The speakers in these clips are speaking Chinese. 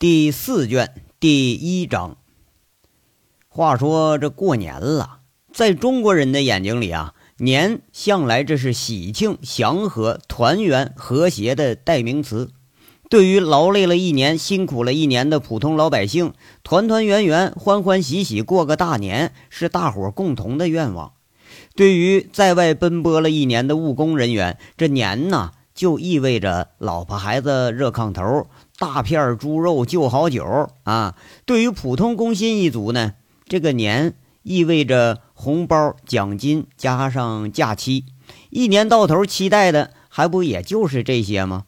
第四卷第一章。话说这过年了，在中国人的眼睛里啊，年向来这是喜庆、祥和、团圆、和谐的代名词。对于劳累了一年、辛苦了一年的普通老百姓，团团圆圆、欢欢喜喜过个大年，是大伙共同的愿望。对于在外奔波了一年的务工人员，这年呢，就意味着老婆孩子热炕头。大片猪肉就好酒啊！对于普通工薪一族呢，这个年意味着红包、奖金加上假期，一年到头期待的还不也就是这些吗？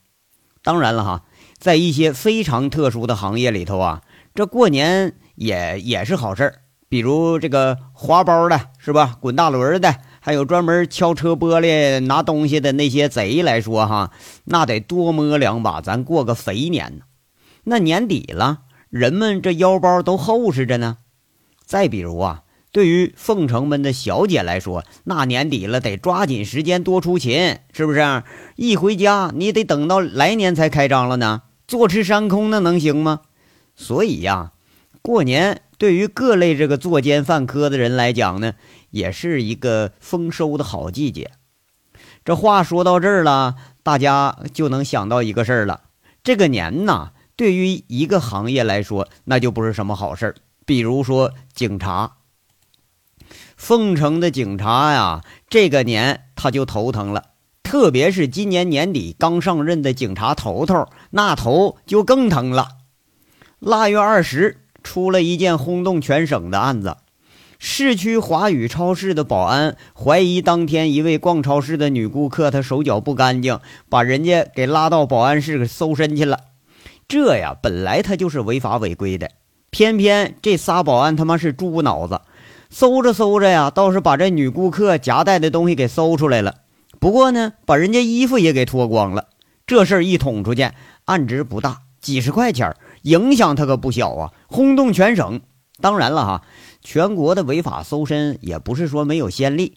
当然了哈，在一些非常特殊的行业里头啊，这过年也也是好事儿，比如这个划包的是吧？滚大轮的。还有专门敲车玻璃拿东西的那些贼来说，哈，那得多摸两把，咱过个肥年呢。那年底了，人们这腰包都厚实着呢。再比如啊，对于凤城们的小姐来说，那年底了得抓紧时间多出勤，是不是？一回家你得等到来年才开张了呢，坐吃山空那能行吗？所以呀，过年对于各类这个作奸犯科的人来讲呢。也是一个丰收的好季节。这话说到这儿了，大家就能想到一个事儿了：这个年呐，对于一个行业来说，那就不是什么好事儿。比如说警察，凤城的警察呀，这个年他就头疼了。特别是今年年底刚上任的警察头头，那头就更疼了。腊月二十，出了一件轰动全省的案子。市区华宇超市的保安怀疑当天一位逛超市的女顾客，她手脚不干净，把人家给拉到保安室搜身去了。这呀，本来他就是违法违规的，偏偏这仨保安他妈是猪脑子，搜着搜着呀，倒是把这女顾客夹带的东西给搜出来了。不过呢，把人家衣服也给脱光了。这事儿一捅出去，案值不大，几十块钱，影响他可不小啊，轰动全省。当然了哈。全国的违法搜身也不是说没有先例，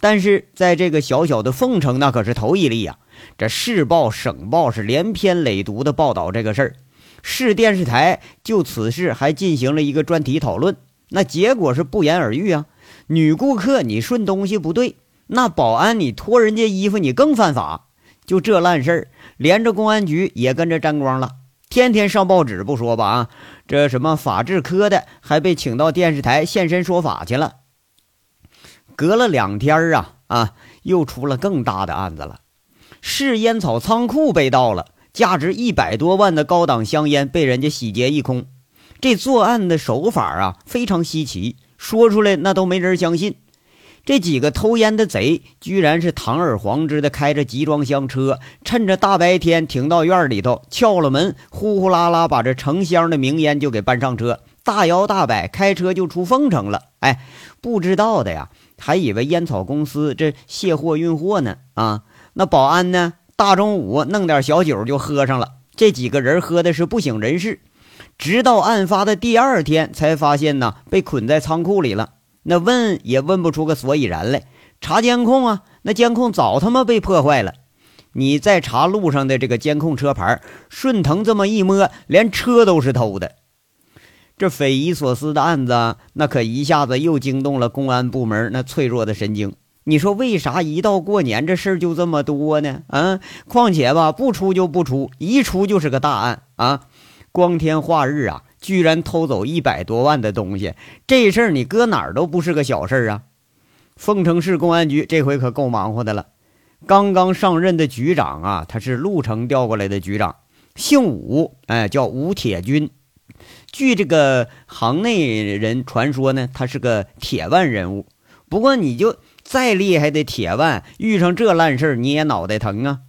但是在这个小小的凤城，那可是头一例呀！这市报、省报是连篇累牍的报道这个事儿，市电视台就此事还进行了一个专题讨论，那结果是不言而喻啊！女顾客你顺东西不对，那保安你脱人家衣服你更犯法，就这烂事儿，连着公安局也跟着沾光了。天天上报纸不说吧啊，这什么法制科的还被请到电视台现身说法去了。隔了两天啊啊，又出了更大的案子了，市烟草仓库被盗了，价值一百多万的高档香烟被人家洗劫一空。这作案的手法啊非常稀奇，说出来那都没人相信。这几个偷烟的贼，居然是堂而皇之的开着集装箱车，趁着大白天停到院里头，撬了门，呼呼啦啦把这成箱的名烟就给搬上车，大摇大摆开车就出凤城了。哎，不知道的呀，还以为烟草公司这卸货运货呢。啊，那保安呢，大中午弄点小酒就喝上了，这几个人喝的是不省人事，直到案发的第二天才发现呢，被捆在仓库里了。那问也问不出个所以然来，查监控啊，那监控早他妈被破坏了。你再查路上的这个监控车牌，顺藤这么一摸，连车都是偷的。这匪夷所思的案子，那可一下子又惊动了公安部门那脆弱的神经。你说为啥一到过年这事儿就这么多呢？啊，况且吧，不出就不出，一出就是个大案啊，光天化日啊。居然偷走一百多万的东西，这事儿你搁哪儿都不是个小事儿啊！凤城市公安局这回可够忙活的了。刚刚上任的局长啊，他是鹿城调过来的局长，姓武，哎，叫吴铁军。据这个行内人传说呢，他是个铁腕人物。不过你就再厉害的铁腕，遇上这烂事儿你也脑袋疼啊！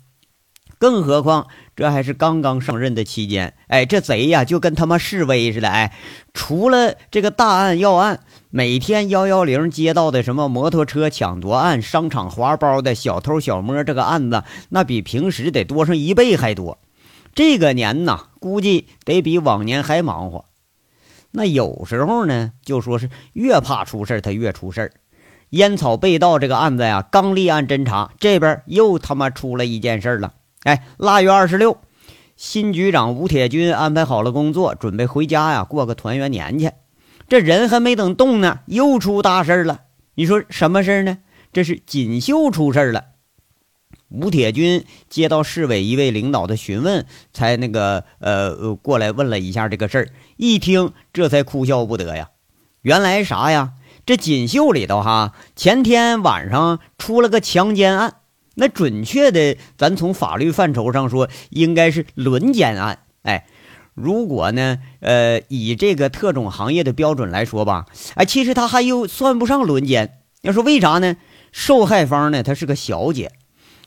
更何况。这还是刚刚上任的期间，哎，这贼呀就跟他妈示威似的，哎，除了这个大案要案，每天幺幺零接到的什么摩托车抢夺案、商场划包的小偷小摸这个案子，那比平时得多上一倍还多。这个年呐，估计得比往年还忙活。那有时候呢，就说是越怕出事他越出事烟草被盗这个案子呀，刚立案侦查，这边又他妈出了一件事了。哎，腊月二十六，新局长吴铁军安排好了工作，准备回家呀，过个团圆年去。这人还没等动呢，又出大事了。你说什么事呢？这是锦绣出事了。吴铁军接到市委一位领导的询问，才那个呃过来问了一下这个事儿。一听，这才哭笑不得呀。原来啥呀？这锦绣里头哈，前天晚上出了个强奸案。那准确的，咱从法律范畴上说，应该是轮奸案。哎，如果呢，呃，以这个特种行业的标准来说吧，哎，其实他还又算不上轮奸。要说为啥呢？受害方呢，她是个小姐。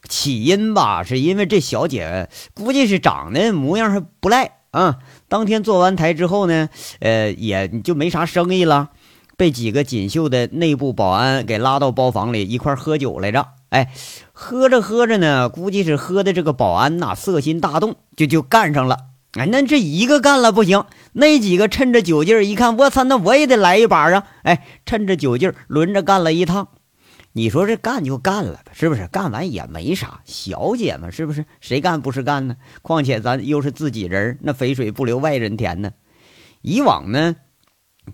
起因吧，是因为这小姐估计是长得模样还不赖啊。当天做完台之后呢，呃，也就没啥生意了，被几个锦绣的内部保安给拉到包房里一块喝酒来着。哎，喝着喝着呢，估计是喝的这个保安呐色心大动，就就干上了。哎，那这一个干了不行，那几个趁着酒劲儿一看，我操，那我也得来一把啊！哎，趁着酒劲儿轮着干了一趟。你说这干就干了，是不是？干完也没啥，小姐嘛，是不是？谁干不是干呢？况且咱又是自己人，那肥水不流外人田呢。以往呢，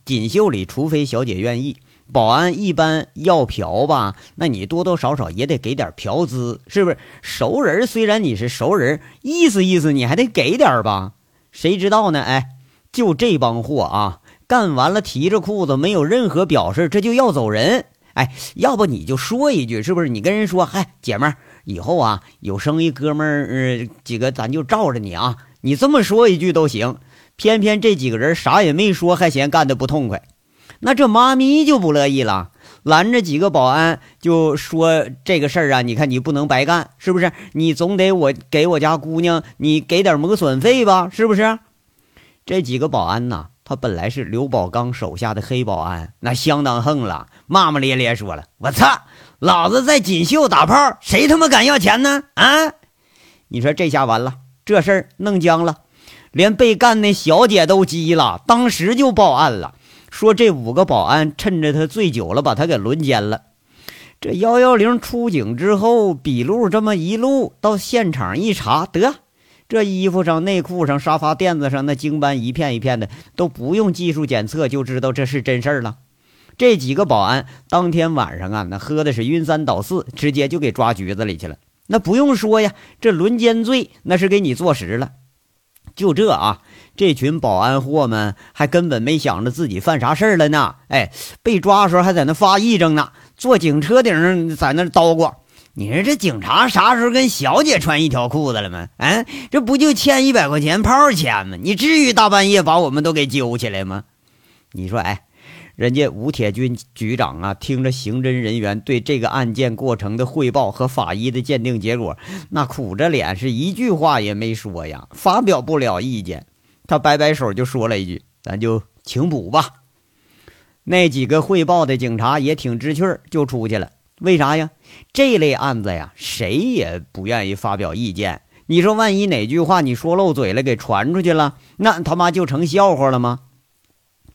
锦绣里除非小姐愿意，保安一般要嫖吧，那你多多少少也得给点嫖资，是不是？熟人虽然你是熟人，意思意思你还得给点吧？谁知道呢？哎，就这帮货啊，干完了提着裤子，没有任何表示，这就要走人。哎，要不你就说一句，是不是？你跟人说，嗨，姐们儿，以后啊有生意，哥们儿几个咱就罩着你啊。你这么说一句都行。偏偏这几个人啥也没说，还嫌干的不痛快。那这妈咪就不乐意了，拦着几个保安就说这个事儿啊，你看你不能白干，是不是？你总得我给我家姑娘，你给点磨损费吧，是不是？这几个保安呐。他本来是刘宝刚手下的黑保安，那相当横了，骂骂咧咧说了：“我操，老子在锦绣打炮，谁他妈敢要钱呢？啊！你说这下完了，这事儿弄僵了，连被干那小姐都急了，当时就报案了，说这五个保安趁着他醉酒了，把他给轮奸了。这幺幺零出警之后，笔录这么一录，到现场一查，得。”这衣服上、内裤上、沙发垫子上那精斑一片一片的，都不用技术检测就知道这是真事儿了。这几个保安当天晚上啊，那喝的是晕三倒四，直接就给抓局子里去了。那不用说呀，这轮奸罪那是给你坐实了。就这啊，这群保安货们还根本没想着自己犯啥事儿了呢。哎，被抓的时候还在那发癔症呢，坐警车顶上在那叨咕。你说这警察啥时候跟小姐穿一条裤子了吗？哎，这不就欠一百块钱炮钱吗？你至于大半夜把我们都给揪起来吗？你说，哎，人家吴铁军局长啊，听着刑侦人员对这个案件过程的汇报和法医的鉴定结果，那苦着脸是一句话也没说呀，发表不了意见。他摆摆手就说了一句：“咱就请补吧。”那几个汇报的警察也挺知趣儿，就出去了。为啥呀？这类案子呀，谁也不愿意发表意见。你说，万一哪句话你说漏嘴了，给传出去了，那他妈就成笑话了吗？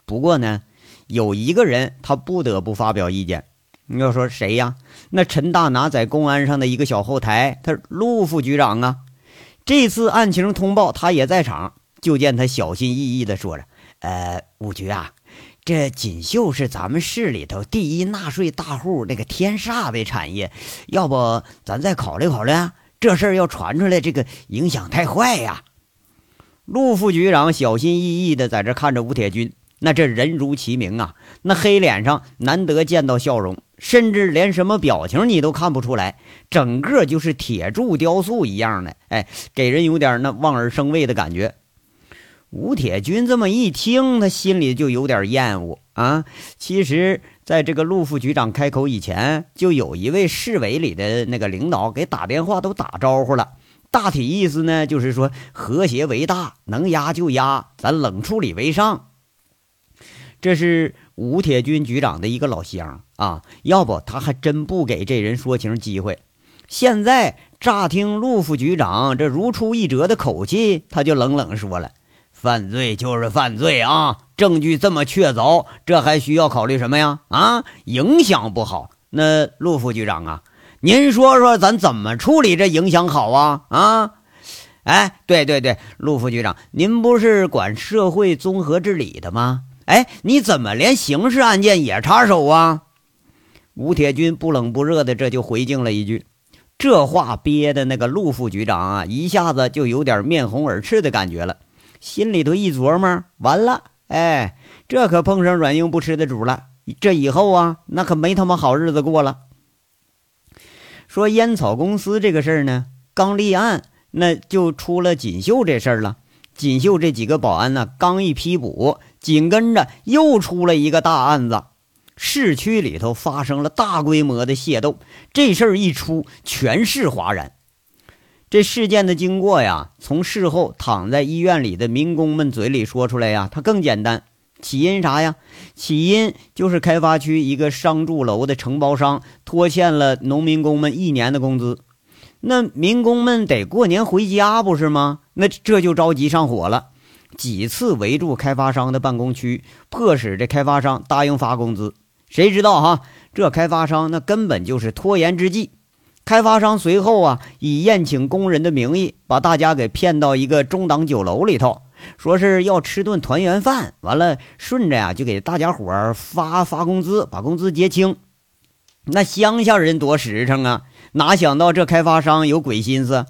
不过呢，有一个人他不得不发表意见。你要说谁呀？那陈大拿在公安上的一个小后台，他陆副局长啊。这次案情通报，他也在场。就见他小心翼翼地说着：“呃，五局啊。”这锦绣是咱们市里头第一纳税大户，那个天煞的产业，要不咱再考虑考虑啊？这事儿要传出来，这个影响太坏呀！陆副局长小心翼翼的在这看着吴铁军，那这人如其名啊，那黑脸上难得见到笑容，甚至连什么表情你都看不出来，整个就是铁铸雕塑一样的，哎，给人有点那望而生畏的感觉。吴铁军这么一听，他心里就有点厌恶啊。其实，在这个陆副局长开口以前，就有一位市委里的那个领导给打电话都打招呼了。大体意思呢，就是说和谐为大，能压就压，咱冷处理为上。这是吴铁军局长的一个老乡啊，要不他还真不给这人说情机会。现在乍听陆副局长这如出一辙的口气，他就冷冷说了。犯罪就是犯罪啊！证据这么确凿，这还需要考虑什么呀？啊，影响不好。那陆副局长啊，您说说咱怎么处理这影响好啊？啊，哎，对对对，陆副局长，您不是管社会综合治理的吗？哎，你怎么连刑事案件也插手啊？吴铁军不冷不热的这就回敬了一句，这话憋的那个陆副局长啊，一下子就有点面红耳赤的感觉了，心里头一琢磨，完了，哎，这可碰上软硬不吃的主了，这以后啊，那可没他妈好日子过了。说烟草公司这个事儿呢，刚立案，那就出了锦绣这事儿了。锦绣这几个保安呢，刚一批捕，紧跟着又出了一个大案子。市区里头发生了大规模的械斗，这事儿一出，全市哗然。这事件的经过呀，从事后躺在医院里的民工们嘴里说出来呀，它更简单。起因啥呀？起因就是开发区一个商住楼的承包商拖欠了农民工们一年的工资，那民工们得过年回家不是吗？那这就着急上火了，几次围住开发商的办公区，迫使这开发商答应发工资。谁知道哈？这开发商那根本就是拖延之计。开发商随后啊，以宴请工人的名义，把大家给骗到一个中档酒楼里头，说是要吃顿团圆饭。完了，顺着呀，就给大家伙儿发发工资，把工资结清。那乡下人多实诚啊，哪想到这开发商有鬼心思？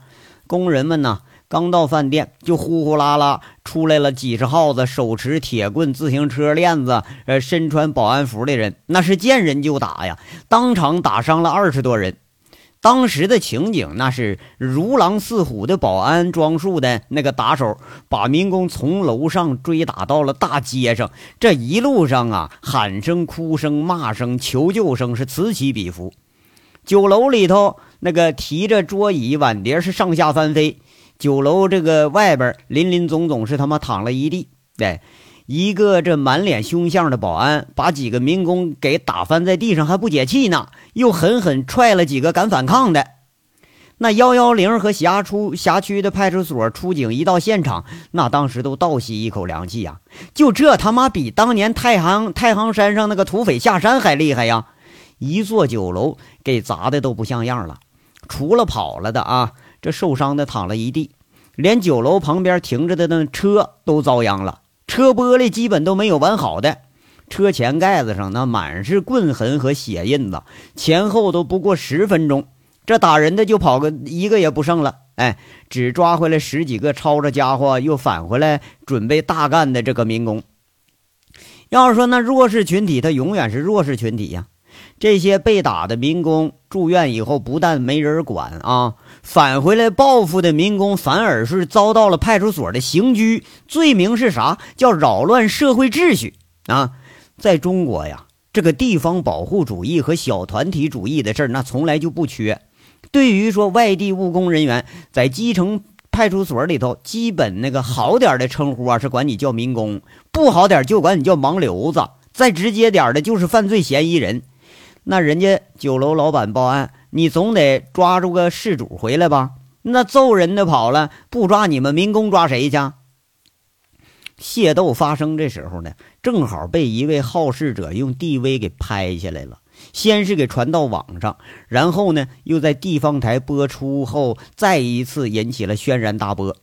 工人们呢？刚到饭店，就呼呼啦啦出来了几十号子手持铁棍、自行车链子、呃，身穿保安服的人，那是见人就打呀，当场打伤了二十多人。当时的情景那是如狼似虎的保安装束的那个打手，把民工从楼上追打到了大街上。这一路上啊，喊声、哭声、骂声、求救声是此起彼伏。酒楼里头那个提着桌椅碗碟是上下翻飞。酒楼这个外边林林总总是他妈躺了一地，对，一个这满脸凶相的保安把几个民工给打翻在地上还不解气呢，又狠狠踹了几个敢反抗的。那幺幺零和辖出辖区的派出所出警一到现场，那当时都倒吸一口凉气呀！就这他妈比当年太行太行山上那个土匪下山还厉害呀！一座酒楼给砸的都不像样了，除了跑了的啊。这受伤的躺了一地，连酒楼旁边停着的那车都遭殃了，车玻璃基本都没有完好的，车前盖子上那满是棍痕和血印子，前后都不过十分钟，这打人的就跑个一个也不剩了，哎，只抓回来十几个抄着家伙又返回来准备大干的这个民工。要是说那弱势群体，他永远是弱势群体呀。这些被打的民工住院以后，不但没人管啊，返回来报复的民工反而是遭到了派出所的刑拘，罪名是啥？叫扰乱社会秩序啊！在中国呀，这个地方保护主义和小团体主义的事儿，那从来就不缺。对于说外地务工人员在基层派出所里头，基本那个好点的称呼啊，是管你叫民工；不好点就管你叫盲流子；再直接点的，就是犯罪嫌疑人。那人家酒楼老板报案，你总得抓住个事主回来吧？那揍人的跑了，不抓你们民工抓谁去？械斗发生这时候呢，正好被一位好事者用 DV 给拍下来了。先是给传到网上，然后呢又在地方台播出后，再一次引起了轩然大波。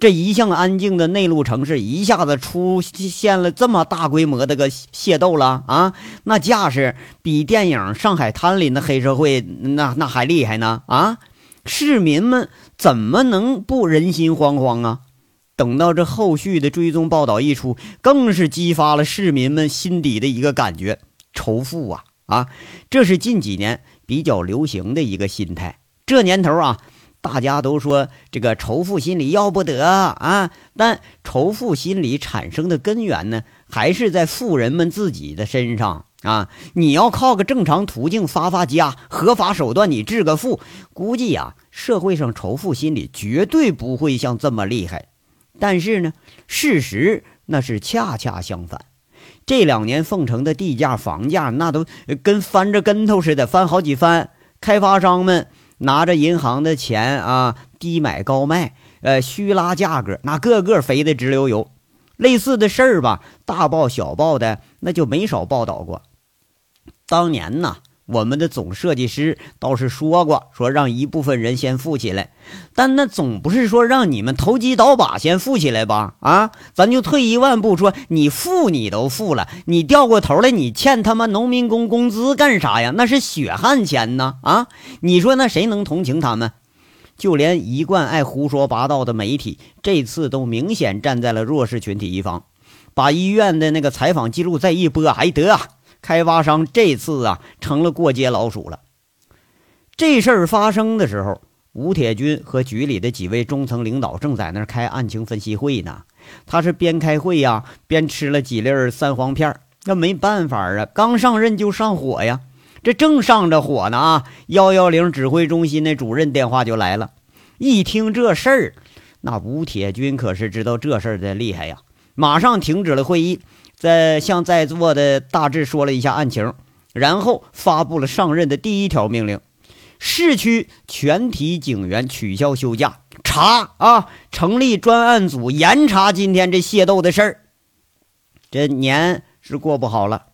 这一向安静的内陆城市，一下子出现了这么大规模的个械斗了啊！那架势比电影《上海滩》里的黑社会那那还厉害呢啊！市民们怎么能不人心惶惶啊？等到这后续的追踪报道一出，更是激发了市民们心底的一个感觉：仇富啊啊！这是近几年比较流行的一个心态。这年头啊。大家都说这个仇富心理要不得啊，但仇富心理产生的根源呢，还是在富人们自己的身上啊。你要靠个正常途径发发家，合法手段你致个富，估计呀，社会上仇富心理绝对不会像这么厉害。但是呢，事实那是恰恰相反。这两年凤城的地价、房价那都跟翻着跟头似的，翻好几番，开发商们。拿着银行的钱啊，低买高卖，呃，虚拉价格，那个个肥的直流油。类似的事儿吧，大报小报的那就没少报道过。当年呢，我们的总设计师倒是说过，说让一部分人先富起来，但那总不是说让你们投机倒把先富起来吧？啊，咱就退一万步说，你富你都富了，你掉过头来，你欠他妈农民工工资干啥呀？那是血汗钱呢！啊，你说那谁能同情他们？就连一贯爱胡说八道的媒体，这次都明显站在了弱势群体一方，把医院的那个采访记录再一播，还得。开发商这次啊成了过街老鼠了。这事儿发生的时候，吴铁军和局里的几位中层领导正在那儿开案情分析会呢。他是边开会呀边吃了几粒三黄片儿那没办法啊，刚上任就上火呀。这正上着火呢啊，幺幺零指挥中心那主任电话就来了。一听这事儿，那吴铁军可是知道这事儿的厉害呀，马上停止了会议。在向在座的大致说了一下案情，然后发布了上任的第一条命令：市区全体警员取消休假，查啊，成立专案组严查今天这械斗的事儿。这年是过不好了，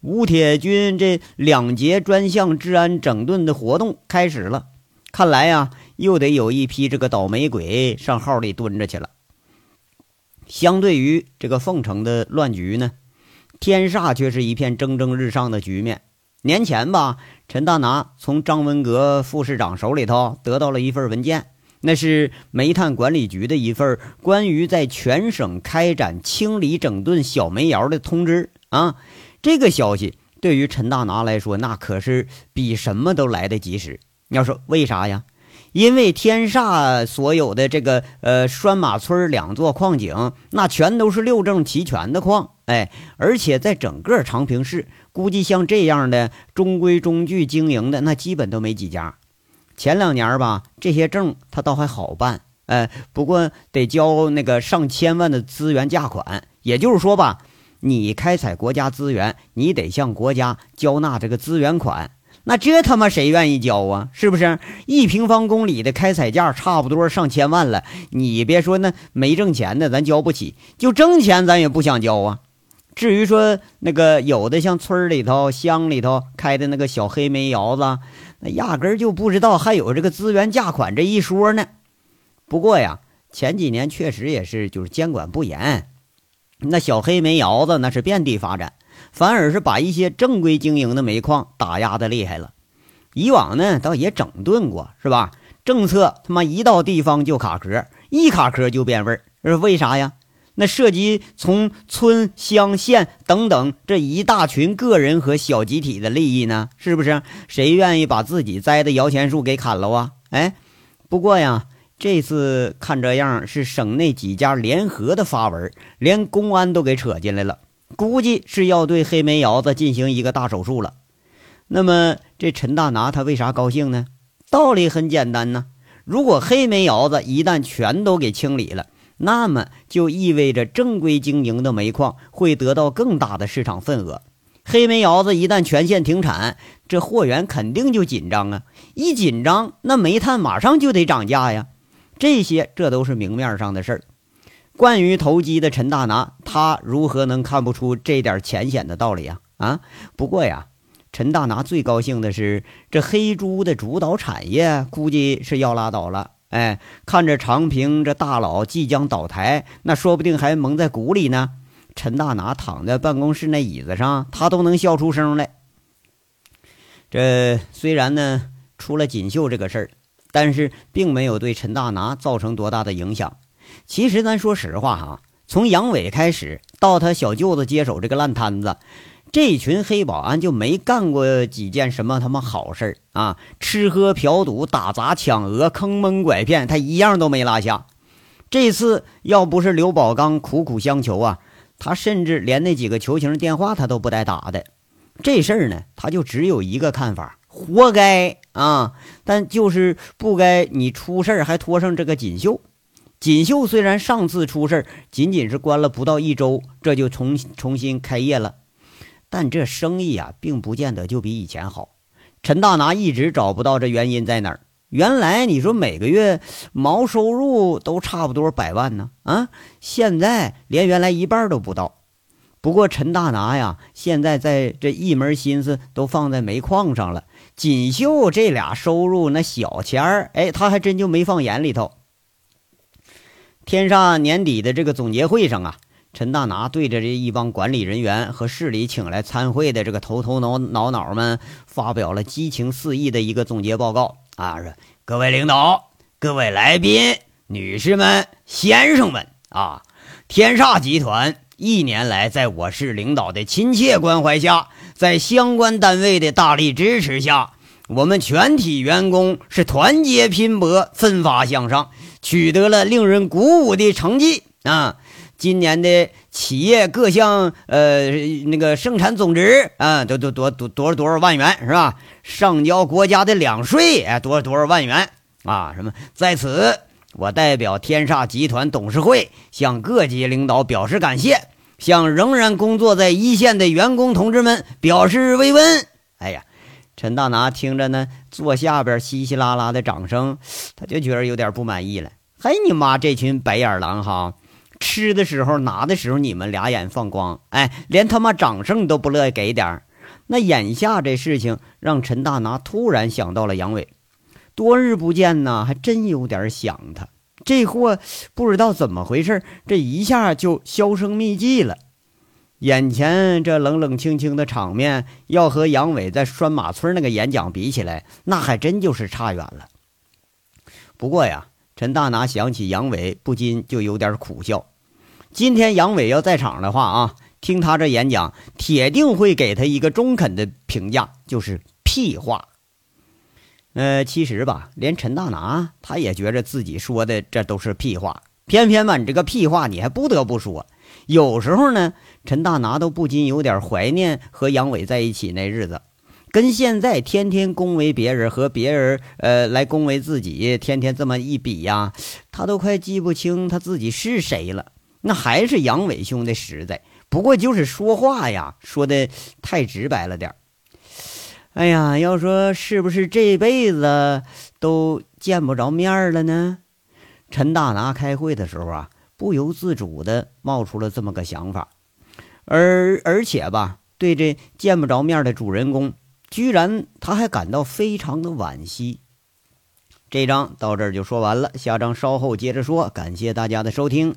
吴铁军这两节专项治安整顿的活动开始了，看来呀，又得有一批这个倒霉鬼上号里蹲着去了。相对于这个凤城的乱局呢，天煞却是一片蒸蒸日上的局面。年前吧，陈大拿从张文革副市长手里头得到了一份文件，那是煤炭管理局的一份关于在全省开展清理整顿小煤窑的通知啊。这个消息对于陈大拿来说，那可是比什么都来得及时。你要说为啥呀？因为天煞所有的这个呃拴马村两座矿井，那全都是六证齐全的矿，哎，而且在整个长平市，估计像这样的中规中矩经营的，那基本都没几家。前两年吧，这些证他倒还好办，哎，不过得交那个上千万的资源价款，也就是说吧，你开采国家资源，你得向国家交纳这个资源款。那这他妈谁愿意交啊？是不是一平方公里的开采价差不多上千万了？你别说那没挣钱的，咱交不起；就挣钱，咱也不想交啊。至于说那个有的像村里头、乡里头开的那个小黑煤窑子，那压根就不知道还有这个资源价款这一说呢。不过呀，前几年确实也是就是监管不严，那小黑煤窑子那是遍地发展。反而是把一些正规经营的煤矿打压的厉害了。以往呢，倒也整顿过，是吧？政策他妈一到地方就卡壳，一卡壳就变味儿，是为啥呀？那涉及从村乡县等等这一大群个人和小集体的利益呢？是不是？谁愿意把自己栽的摇钱树给砍了啊？哎，不过呀，这次看这样是省内几家联合的发文，连公安都给扯进来了。估计是要对黑煤窑子进行一个大手术了。那么这陈大拿他为啥高兴呢？道理很简单呢。如果黑煤窑子一旦全都给清理了，那么就意味着正规经营的煤矿会得到更大的市场份额。黑煤窑子一旦全线停产，这货源肯定就紧张啊！一紧张，那煤炭马上就得涨价呀。这些这都是明面上的事儿。惯于投机的陈大拿，他如何能看不出这点浅显的道理啊？啊！不过呀，陈大拿最高兴的是，这黑猪的主导产业估计是要拉倒了。哎，看着长平这大佬即将倒台，那说不定还蒙在鼓里呢。陈大拿躺在办公室那椅子上，他都能笑出声来。这虽然呢出了锦绣这个事儿，但是并没有对陈大拿造成多大的影响。其实咱说实话哈，从杨伟开始到他小舅子接手这个烂摊子，这群黑保安就没干过几件什么他妈好事啊！吃喝嫖赌、打砸抢讹、坑蒙拐骗，他一样都没落下。这次要不是刘宝刚苦苦相求啊，他甚至连那几个求情电话他都不带打的。这事儿呢，他就只有一个看法：活该啊！但就是不该你出事儿还拖上这个锦绣。锦绣虽然上次出事仅仅是关了不到一周，这就重重新开业了，但这生意啊，并不见得就比以前好。陈大拿一直找不到这原因在哪儿。原来你说每个月毛收入都差不多百万呢，啊，现在连原来一半都不到。不过陈大拿呀，现在在这一门心思都放在煤矿上了，锦绣这俩收入那小钱儿，哎，他还真就没放眼里头。天煞年底的这个总结会上啊，陈大拿对着这一帮管理人员和市里请来参会的这个头头脑脑脑们，发表了激情四溢的一个总结报告啊，说各位领导、各位来宾、女士们、先生们啊，天煞集团一年来在我市领导的亲切关怀下，在相关单位的大力支持下，我们全体员工是团结拼搏、奋发向上。取得了令人鼓舞的成绩啊！今年的企业各项呃那个生产总值啊，都都多多多少多少万元是吧？上交国家的两税哎，多少多少万元啊？什么？在此，我代表天煞集团董事会向各级领导表示感谢，向仍然工作在一线的员工同志们表示慰问。哎呀！陈大拿听着呢，坐下边稀稀拉拉的掌声，他就觉得有点不满意了。嘿，你妈这群白眼狼哈！吃的时候拿的时候，你们俩眼放光，哎，连他妈掌声都不乐意给点。那眼下这事情让陈大拿突然想到了杨伟，多日不见呢，还真有点想他。这货不知道怎么回事，这一下就销声匿迹了。眼前这冷冷清清的场面，要和杨伟在拴马村那个演讲比起来，那还真就是差远了。不过呀，陈大拿想起杨伟，不禁就有点苦笑。今天杨伟要在场的话啊，听他这演讲，铁定会给他一个中肯的评价，就是屁话。呃，其实吧，连陈大拿他也觉着自己说的这都是屁话，偏偏吧，你这个屁话你还不得不说。有时候呢。陈大拿都不禁有点怀念和杨伟在一起那日子，跟现在天天恭维别人和别人呃来恭维自己，天天这么一比呀，他都快记不清他自己是谁了。那还是杨伟兄的实在，不过就是说话呀，说的太直白了点哎呀，要说是不是这辈子都见不着面了呢？陈大拿开会的时候啊，不由自主的冒出了这么个想法。而而且吧，对这见不着面的主人公，居然他还感到非常的惋惜。这章到这儿就说完了，下章稍后接着说。感谢大家的收听。